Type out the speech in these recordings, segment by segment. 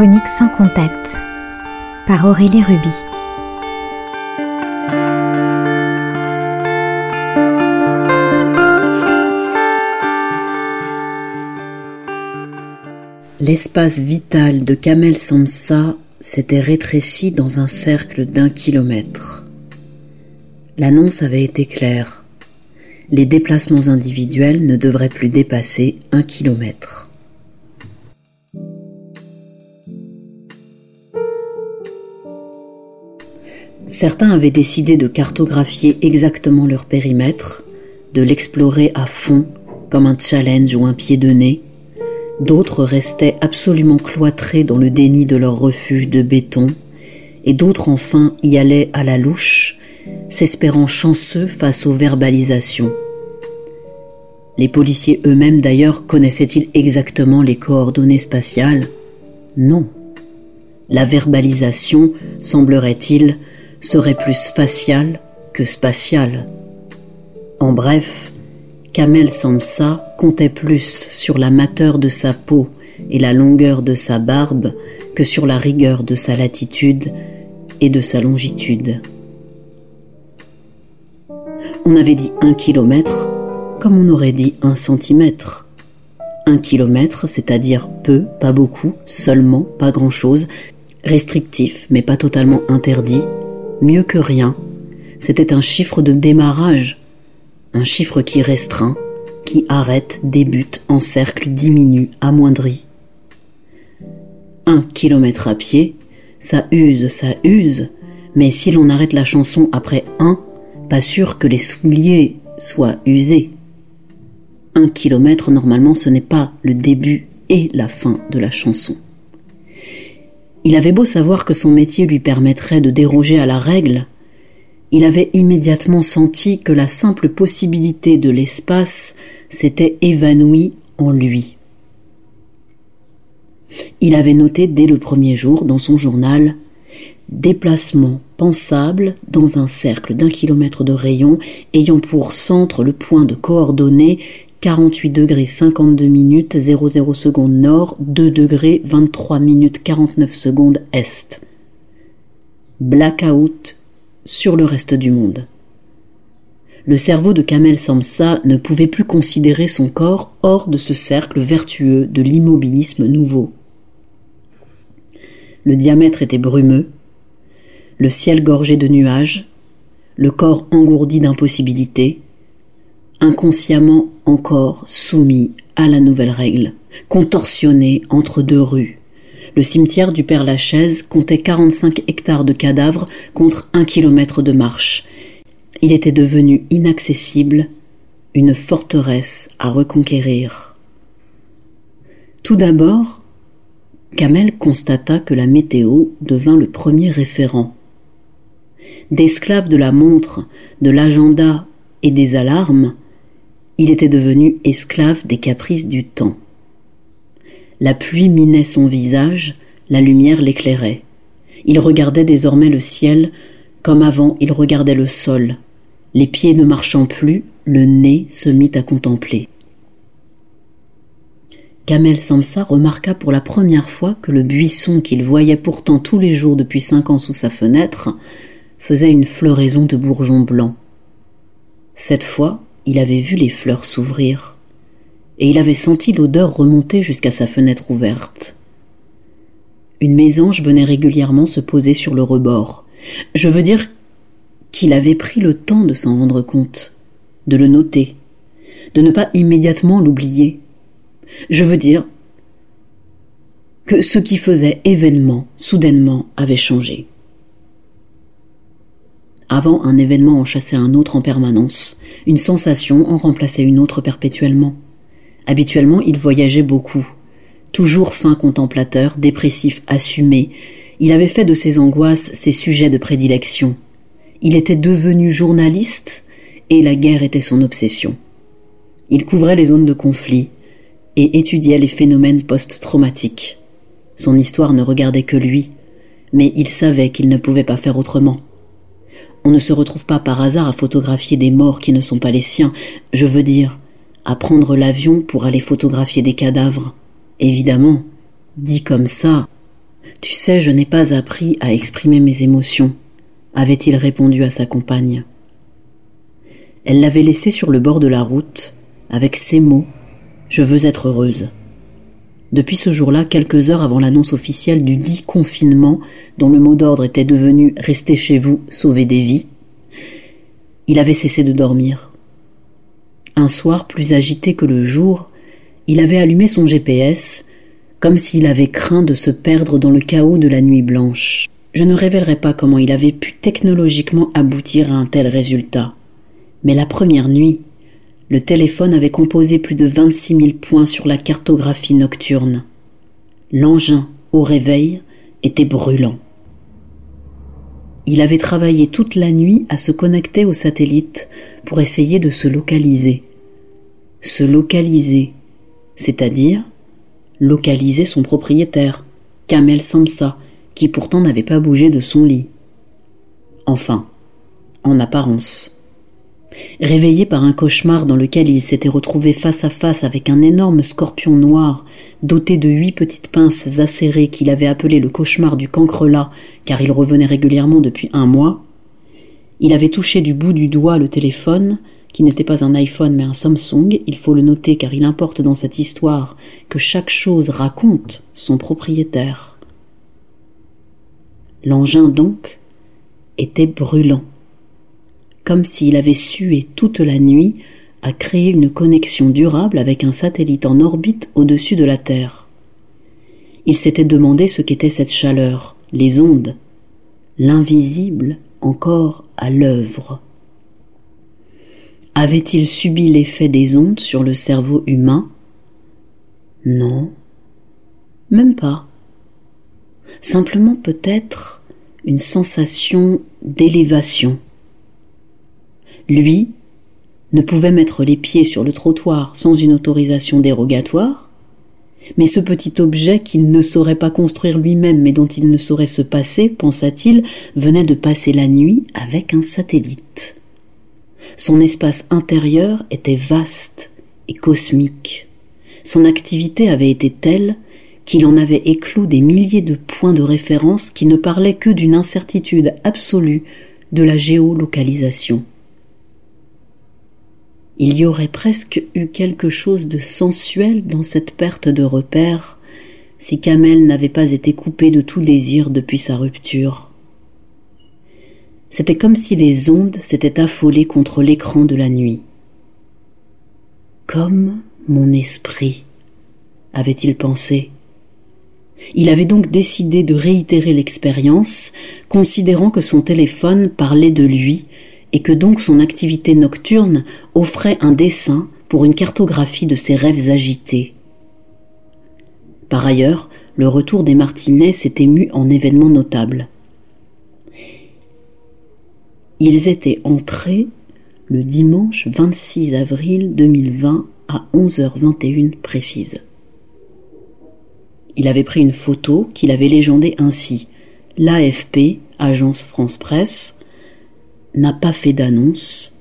Chronique sans contact par Aurélie Ruby. L'espace vital de Kamel Samsa s'était rétréci dans un cercle d'un kilomètre. L'annonce avait été claire. Les déplacements individuels ne devraient plus dépasser un kilomètre. Certains avaient décidé de cartographier exactement leur périmètre, de l'explorer à fond comme un challenge ou un pied de nez. D'autres restaient absolument cloîtrés dans le déni de leur refuge de béton, et d'autres enfin y allaient à la louche, s'espérant chanceux face aux verbalisations. Les policiers eux-mêmes d'ailleurs connaissaient-ils exactement les coordonnées spatiales? Non. La verbalisation, semblerait-il, serait plus facial que spatial. En bref, Kamel Samsa comptait plus sur la mateur de sa peau et la longueur de sa barbe que sur la rigueur de sa latitude et de sa longitude. On avait dit un kilomètre comme on aurait dit un centimètre. Un kilomètre, c'est-à-dire peu, pas beaucoup, seulement, pas grand-chose, restrictif mais pas totalement interdit, mieux que rien. C'était un chiffre de démarrage, un chiffre qui restreint, qui arrête, débute, encercle, diminue, amoindrit. Un kilomètre à pied, ça use, ça use, mais si l'on arrête la chanson après un, pas sûr que les souliers soient usés. Un kilomètre, normalement, ce n'est pas le début et la fin de la chanson. Il avait beau savoir que son métier lui permettrait de déroger à la règle, il avait immédiatement senti que la simple possibilité de l'espace s'était évanouie en lui. Il avait noté dès le premier jour dans son journal Déplacement pensable dans un cercle d'un kilomètre de rayon ayant pour centre le point de coordonnées 48 degrés 52 minutes 00 secondes nord, 2 degrés 23 minutes 49 secondes est. Blackout sur le reste du monde. Le cerveau de Kamel Samsa ne pouvait plus considérer son corps hors de ce cercle vertueux de l'immobilisme nouveau. Le diamètre était brumeux, le ciel gorgé de nuages, le corps engourdi d'impossibilités, inconsciemment encore soumis à la nouvelle règle, contorsionné entre deux rues. Le cimetière du Père Lachaise comptait 45 hectares de cadavres contre un kilomètre de marche. Il était devenu inaccessible, une forteresse à reconquérir. Tout d'abord, Kamel constata que la météo devint le premier référent. D'esclave de la montre, de l'agenda et des alarmes, il était devenu esclave des caprices du temps. La pluie minait son visage, la lumière l'éclairait. Il regardait désormais le ciel comme avant il regardait le sol. Les pieds ne marchant plus, le nez se mit à contempler. Kamel Samsa remarqua pour la première fois que le buisson qu'il voyait pourtant tous les jours depuis cinq ans sous sa fenêtre faisait une floraison de bourgeons blancs. Cette fois, il avait vu les fleurs s'ouvrir, et il avait senti l'odeur remonter jusqu'à sa fenêtre ouverte. Une mésange venait régulièrement se poser sur le rebord. Je veux dire qu'il avait pris le temps de s'en rendre compte, de le noter, de ne pas immédiatement l'oublier. Je veux dire que ce qui faisait événement soudainement avait changé. Avant, un événement en chassait un autre en permanence. Une sensation en remplaçait une autre perpétuellement. Habituellement, il voyageait beaucoup. Toujours fin contemplateur, dépressif, assumé, il avait fait de ses angoisses ses sujets de prédilection. Il était devenu journaliste et la guerre était son obsession. Il couvrait les zones de conflit et étudiait les phénomènes post-traumatiques. Son histoire ne regardait que lui, mais il savait qu'il ne pouvait pas faire autrement. On ne se retrouve pas par hasard à photographier des morts qui ne sont pas les siens, je veux dire, à prendre l'avion pour aller photographier des cadavres. Évidemment, dit comme ça, Tu sais, je n'ai pas appris à exprimer mes émotions, avait-il répondu à sa compagne. Elle l'avait laissé sur le bord de la route, avec ces mots Je veux être heureuse. Depuis ce jour-là, quelques heures avant l'annonce officielle du dit confinement, dont le mot d'ordre était devenu Restez chez vous, sauvez des vies, il avait cessé de dormir. Un soir, plus agité que le jour, il avait allumé son GPS, comme s'il avait craint de se perdre dans le chaos de la nuit blanche. Je ne révélerai pas comment il avait pu technologiquement aboutir à un tel résultat. Mais la première nuit, le téléphone avait composé plus de 26 000 points sur la cartographie nocturne. L'engin, au réveil, était brûlant. Il avait travaillé toute la nuit à se connecter au satellite pour essayer de se localiser. Se localiser, c'est-à-dire localiser son propriétaire, Kamel Samsa, qui pourtant n'avait pas bougé de son lit. Enfin, en apparence. Réveillé par un cauchemar dans lequel il s'était retrouvé face à face avec un énorme scorpion noir, doté de huit petites pinces acérées qu'il avait appelé le cauchemar du cancrelat, car il revenait régulièrement depuis un mois, il avait touché du bout du doigt le téléphone, qui n'était pas un iPhone mais un Samsung, il faut le noter car il importe dans cette histoire que chaque chose raconte son propriétaire. L'engin donc était brûlant comme s'il avait sué toute la nuit à créer une connexion durable avec un satellite en orbite au-dessus de la Terre. Il s'était demandé ce qu'était cette chaleur, les ondes, l'invisible encore à l'œuvre. Avait-il subi l'effet des ondes sur le cerveau humain? Non, même pas. Simplement peut-être une sensation d'élévation lui, ne pouvait mettre les pieds sur le trottoir sans une autorisation dérogatoire, mais ce petit objet qu'il ne saurait pas construire lui-même mais dont il ne saurait se passer, pensa-t-il, venait de passer la nuit avec un satellite. Son espace intérieur était vaste et cosmique. Son activité avait été telle qu'il en avait éclos des milliers de points de référence qui ne parlaient que d'une incertitude absolue de la géolocalisation. Il y aurait presque eu quelque chose de sensuel dans cette perte de repère si Kamel n'avait pas été coupé de tout désir depuis sa rupture. C'était comme si les ondes s'étaient affolées contre l'écran de la nuit. Comme mon esprit, avait-il pensé. Il avait donc décidé de réitérer l'expérience, considérant que son téléphone parlait de lui et que donc son activité nocturne offrait un dessin pour une cartographie de ses rêves agités. Par ailleurs, le retour des Martinets s'était mu en événement notable. Ils étaient entrés le dimanche 26 avril 2020 à 11h21 précise. Il avait pris une photo qu'il avait légendée ainsi L'AFP, Agence France Presse, n'a pas fait d'annonce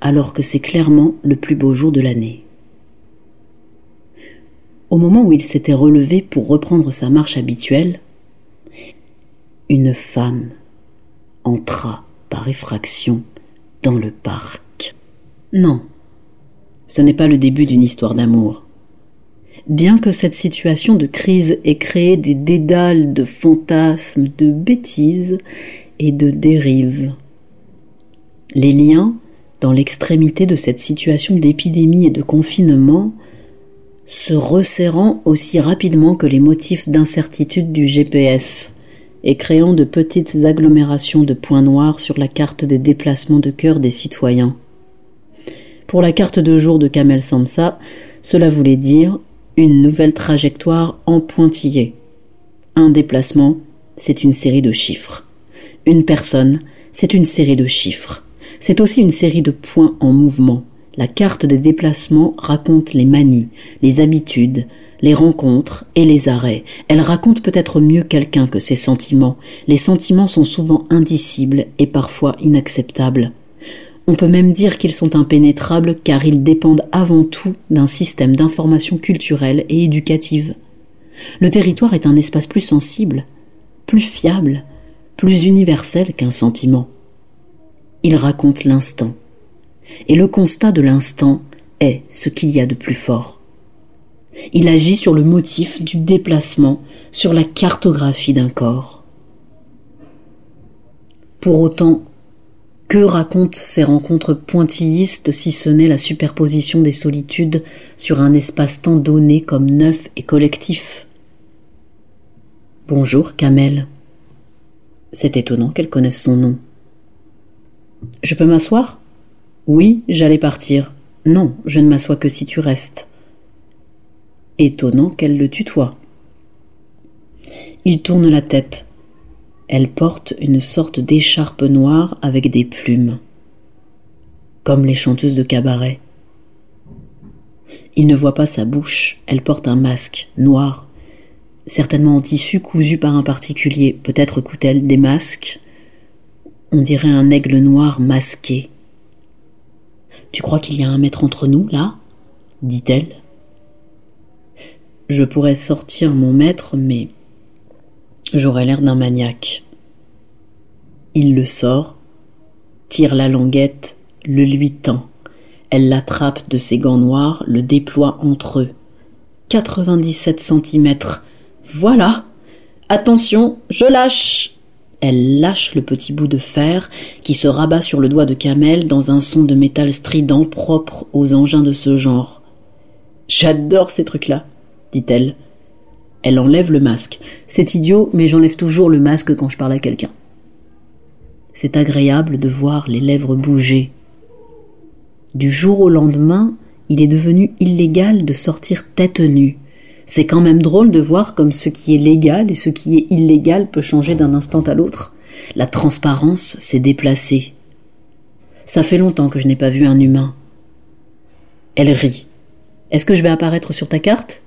alors que c'est clairement le plus beau jour de l'année. Au moment où il s'était relevé pour reprendre sa marche habituelle, une femme entra par effraction dans le parc. Non, ce n'est pas le début d'une histoire d'amour. Bien que cette situation de crise ait créé des dédales de fantasmes, de bêtises et de dérives, les liens, dans l'extrémité de cette situation d'épidémie et de confinement, se resserrant aussi rapidement que les motifs d'incertitude du GPS, et créant de petites agglomérations de points noirs sur la carte des déplacements de cœur des citoyens. Pour la carte de jour de Kamel Samsa, cela voulait dire une nouvelle trajectoire en pointillé. Un déplacement, c'est une série de chiffres. Une personne, c'est une série de chiffres. C'est aussi une série de points en mouvement. La carte des déplacements raconte les manies, les habitudes, les rencontres et les arrêts. Elle raconte peut-être mieux quelqu'un que ses sentiments. Les sentiments sont souvent indicibles et parfois inacceptables. On peut même dire qu'ils sont impénétrables car ils dépendent avant tout d'un système d'information culturelle et éducative. Le territoire est un espace plus sensible, plus fiable, plus universel qu'un sentiment. Il raconte l'instant. Et le constat de l'instant est ce qu'il y a de plus fort. Il agit sur le motif du déplacement, sur la cartographie d'un corps. Pour autant, que racontent ces rencontres pointillistes si ce n'est la superposition des solitudes sur un espace-temps donné comme neuf et collectif? Bonjour, Kamel. C'est étonnant qu'elle connaisse son nom. Je peux m'asseoir? Oui, j'allais partir. Non, je ne m'assois que si tu restes. Étonnant qu'elle le tutoie. Il tourne la tête. Elle porte une sorte d'écharpe noire avec des plumes, comme les chanteuses de cabaret. Il ne voit pas sa bouche, elle porte un masque noir, certainement en tissu cousu par un particulier, peut-être coûte-t-elle des masques. On dirait un aigle noir masqué. Tu crois qu'il y a un maître entre nous, là? dit-elle. Je pourrais sortir mon maître, mais J'aurais l'air d'un maniaque. Il le sort, tire la languette, le lui tend. Elle l'attrape de ses gants noirs, le déploie entre eux. 97 centimètres. Voilà. Attention, je lâche. Elle lâche le petit bout de fer qui se rabat sur le doigt de Kamel dans un son de métal strident propre aux engins de ce genre. J'adore ces trucs-là, dit-elle. Elle enlève le masque. C'est idiot, mais j'enlève toujours le masque quand je parle à quelqu'un. C'est agréable de voir les lèvres bouger. Du jour au lendemain, il est devenu illégal de sortir tête nue. C'est quand même drôle de voir comme ce qui est légal et ce qui est illégal peut changer d'un instant à l'autre. La transparence s'est déplacée. Ça fait longtemps que je n'ai pas vu un humain. Elle rit. Est-ce que je vais apparaître sur ta carte?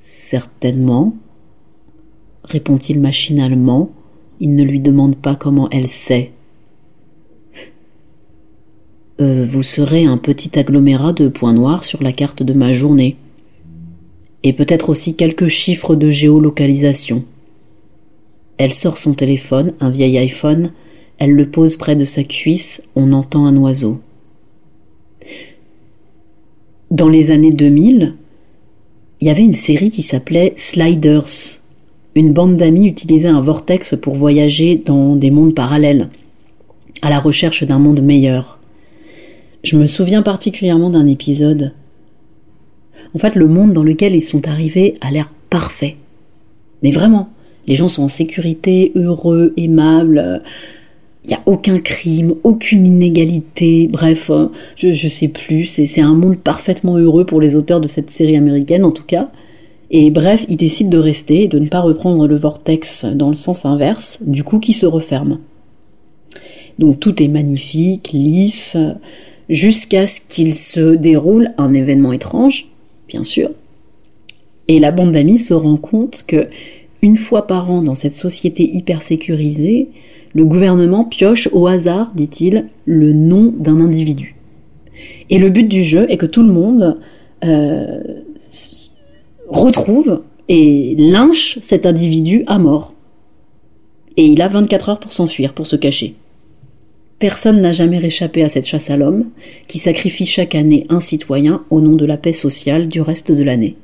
Certainement, répond-il machinalement. Il ne lui demande pas comment elle sait. Euh, vous serez un petit agglomérat de points noirs sur la carte de ma journée. Et peut-être aussi quelques chiffres de géolocalisation. Elle sort son téléphone, un vieil iPhone, elle le pose près de sa cuisse, on entend un oiseau. Dans les années 2000, il y avait une série qui s'appelait Sliders. Une bande d'amis utilisait un vortex pour voyager dans des mondes parallèles, à la recherche d'un monde meilleur. Je me souviens particulièrement d'un épisode. En fait, le monde dans lequel ils sont arrivés a l'air parfait. Mais vraiment, les gens sont en sécurité, heureux, aimables, il n'y a aucun crime, aucune inégalité, bref, euh, je, ne sais plus, c'est un monde parfaitement heureux pour les auteurs de cette série américaine en tout cas. Et bref, ils décident de rester et de ne pas reprendre le vortex dans le sens inverse, du coup qui se referme. Donc tout est magnifique, lisse, jusqu'à ce qu'il se déroule un événement étrange, bien sûr. Et la bande d'amis se rend compte que une fois par an dans cette société hyper sécurisée, le gouvernement pioche au hasard, dit-il, le nom d'un individu. Et le but du jeu est que tout le monde euh, retrouve et lynche cet individu à mort. Et il a 24 heures pour s'enfuir, pour se cacher. Personne n'a jamais réchappé à cette chasse à l'homme, qui sacrifie chaque année un citoyen au nom de la paix sociale du reste de l'année.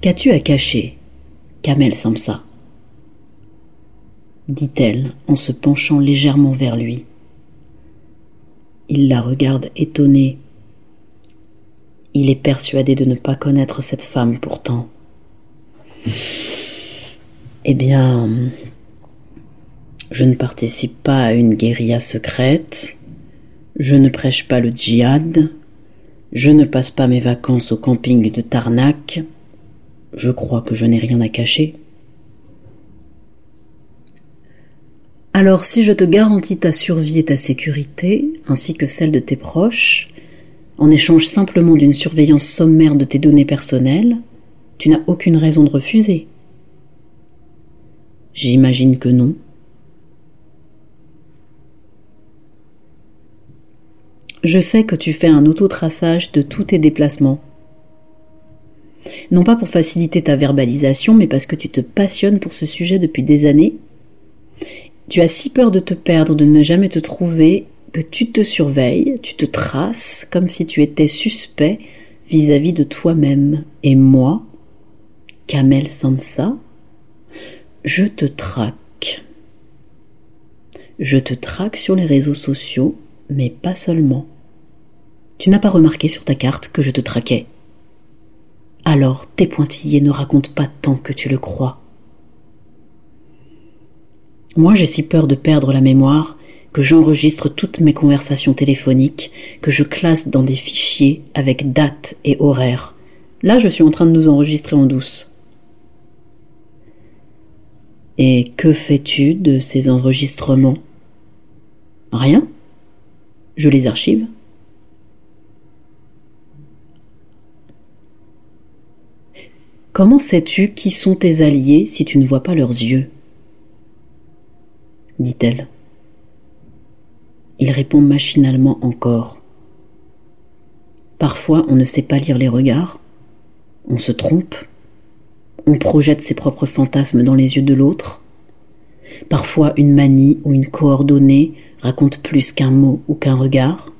Qu'as-tu à cacher Kamel Samsa dit-elle en se penchant légèrement vers lui. Il la regarde étonné. Il est persuadé de ne pas connaître cette femme pourtant. Eh bien, je ne participe pas à une guérilla secrète, je ne prêche pas le djihad, je ne passe pas mes vacances au camping de Tarnac, je crois que je n'ai rien à cacher. Alors si je te garantis ta survie et ta sécurité, ainsi que celle de tes proches, en échange simplement d'une surveillance sommaire de tes données personnelles, tu n'as aucune raison de refuser. J'imagine que non. Je sais que tu fais un autotraçage de tous tes déplacements. Non pas pour faciliter ta verbalisation, mais parce que tu te passionnes pour ce sujet depuis des années. Tu as si peur de te perdre, de ne jamais te trouver, que tu te surveilles, tu te traces comme si tu étais suspect vis-à-vis de toi-même. Et moi, Kamel Samsa, je te traque. Je te traque sur les réseaux sociaux, mais pas seulement. Tu n'as pas remarqué sur ta carte que je te traquais. Alors tes pointillés ne racontent pas tant que tu le crois. Moi j'ai si peur de perdre la mémoire que j'enregistre toutes mes conversations téléphoniques, que je classe dans des fichiers avec date et horaire. Là, je suis en train de nous enregistrer en douce. Et que fais-tu de ces enregistrements? Rien. Je les archive. Comment sais-tu qui sont tes alliés si tu ne vois pas leurs yeux? dit-elle. Il répond machinalement encore. Parfois on ne sait pas lire les regards, on se trompe, on projette ses propres fantasmes dans les yeux de l'autre. Parfois une manie ou une coordonnée raconte plus qu'un mot ou qu'un regard.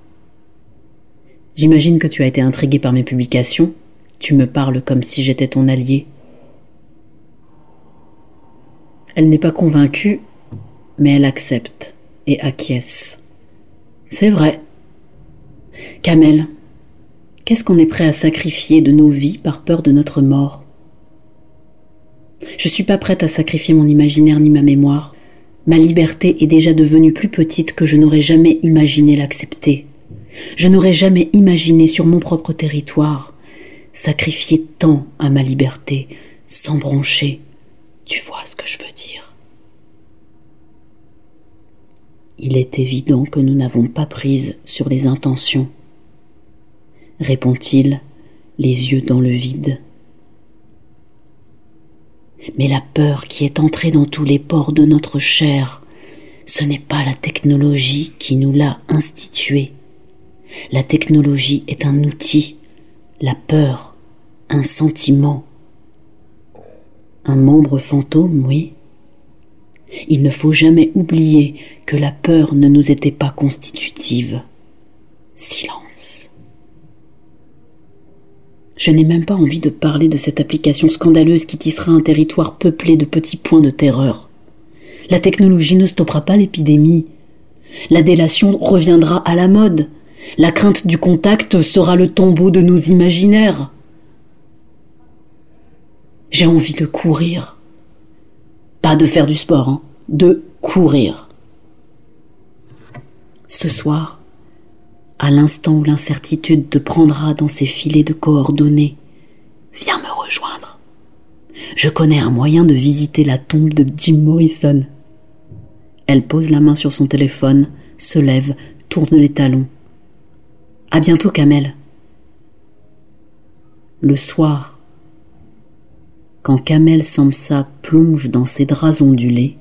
J'imagine que tu as été intrigué par mes publications, tu me parles comme si j'étais ton allié. Elle n'est pas convaincue, mais elle accepte et acquiesce. C'est vrai. Kamel, qu'est-ce qu'on est prêt à sacrifier de nos vies par peur de notre mort? Je suis pas prête à sacrifier mon imaginaire ni ma mémoire. Ma liberté est déjà devenue plus petite que je n'aurais jamais imaginé l'accepter. Je n'aurais jamais imaginé sur mon propre territoire sacrifier tant à ma liberté, sans broncher. Tu vois ce que je veux dire? Il est évident que nous n'avons pas prise sur les intentions, répond-il, les yeux dans le vide. Mais la peur qui est entrée dans tous les pores de notre chair, ce n'est pas la technologie qui nous l'a instituée. La technologie est un outil, la peur, un sentiment. Un membre fantôme, oui, il ne faut jamais oublier que la peur ne nous était pas constitutive. Silence. Je n'ai même pas envie de parler de cette application scandaleuse qui tissera un territoire peuplé de petits points de terreur. La technologie ne stoppera pas l'épidémie. La délation reviendra à la mode. La crainte du contact sera le tombeau de nos imaginaires. J'ai envie de courir pas de faire du sport, hein, de courir. Ce soir, à l'instant où l'incertitude te prendra dans ses filets de coordonnées, viens me rejoindre. Je connais un moyen de visiter la tombe de Jim Morrison. Elle pose la main sur son téléphone, se lève, tourne les talons. À bientôt, Kamel. Le soir, quand Kamel Samsa plonge dans ses draps ondulés,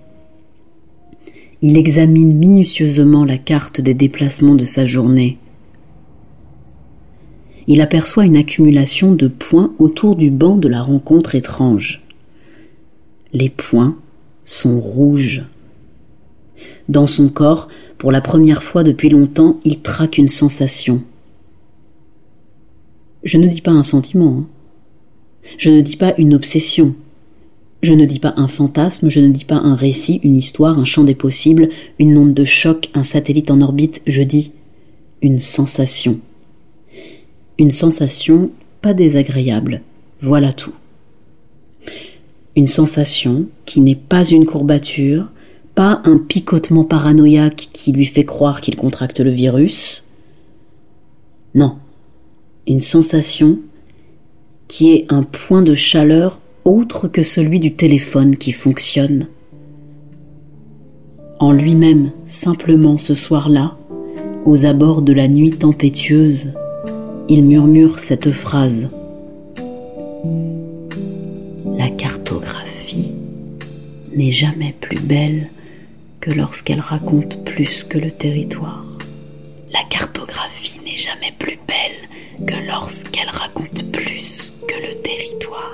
il examine minutieusement la carte des déplacements de sa journée. Il aperçoit une accumulation de points autour du banc de la rencontre étrange. Les points sont rouges. Dans son corps, pour la première fois depuis longtemps, il traque une sensation. Je ne dis pas un sentiment. Hein. Je ne dis pas une obsession. Je ne dis pas un fantasme, je ne dis pas un récit, une histoire, un champ des possibles, une onde de choc, un satellite en orbite, je dis une sensation. Une sensation pas désagréable, voilà tout. Une sensation qui n'est pas une courbature, pas un picotement paranoïaque qui lui fait croire qu'il contracte le virus. Non, une sensation qui est un point de chaleur autre que celui du téléphone qui fonctionne. En lui-même, simplement ce soir-là, aux abords de la nuit tempétueuse, il murmure cette phrase. La cartographie n'est jamais plus belle que lorsqu'elle raconte plus que le territoire. La cartographie n'est jamais plus belle que lorsqu'elle raconte plus que le territoire.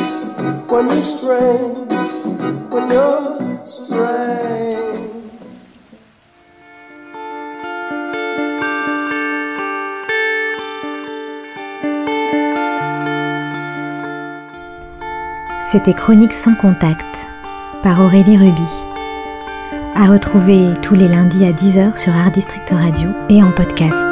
C'était Chronique sans contact par Aurélie Ruby. À retrouver tous les lundis à 10h sur Art District Radio et en podcast.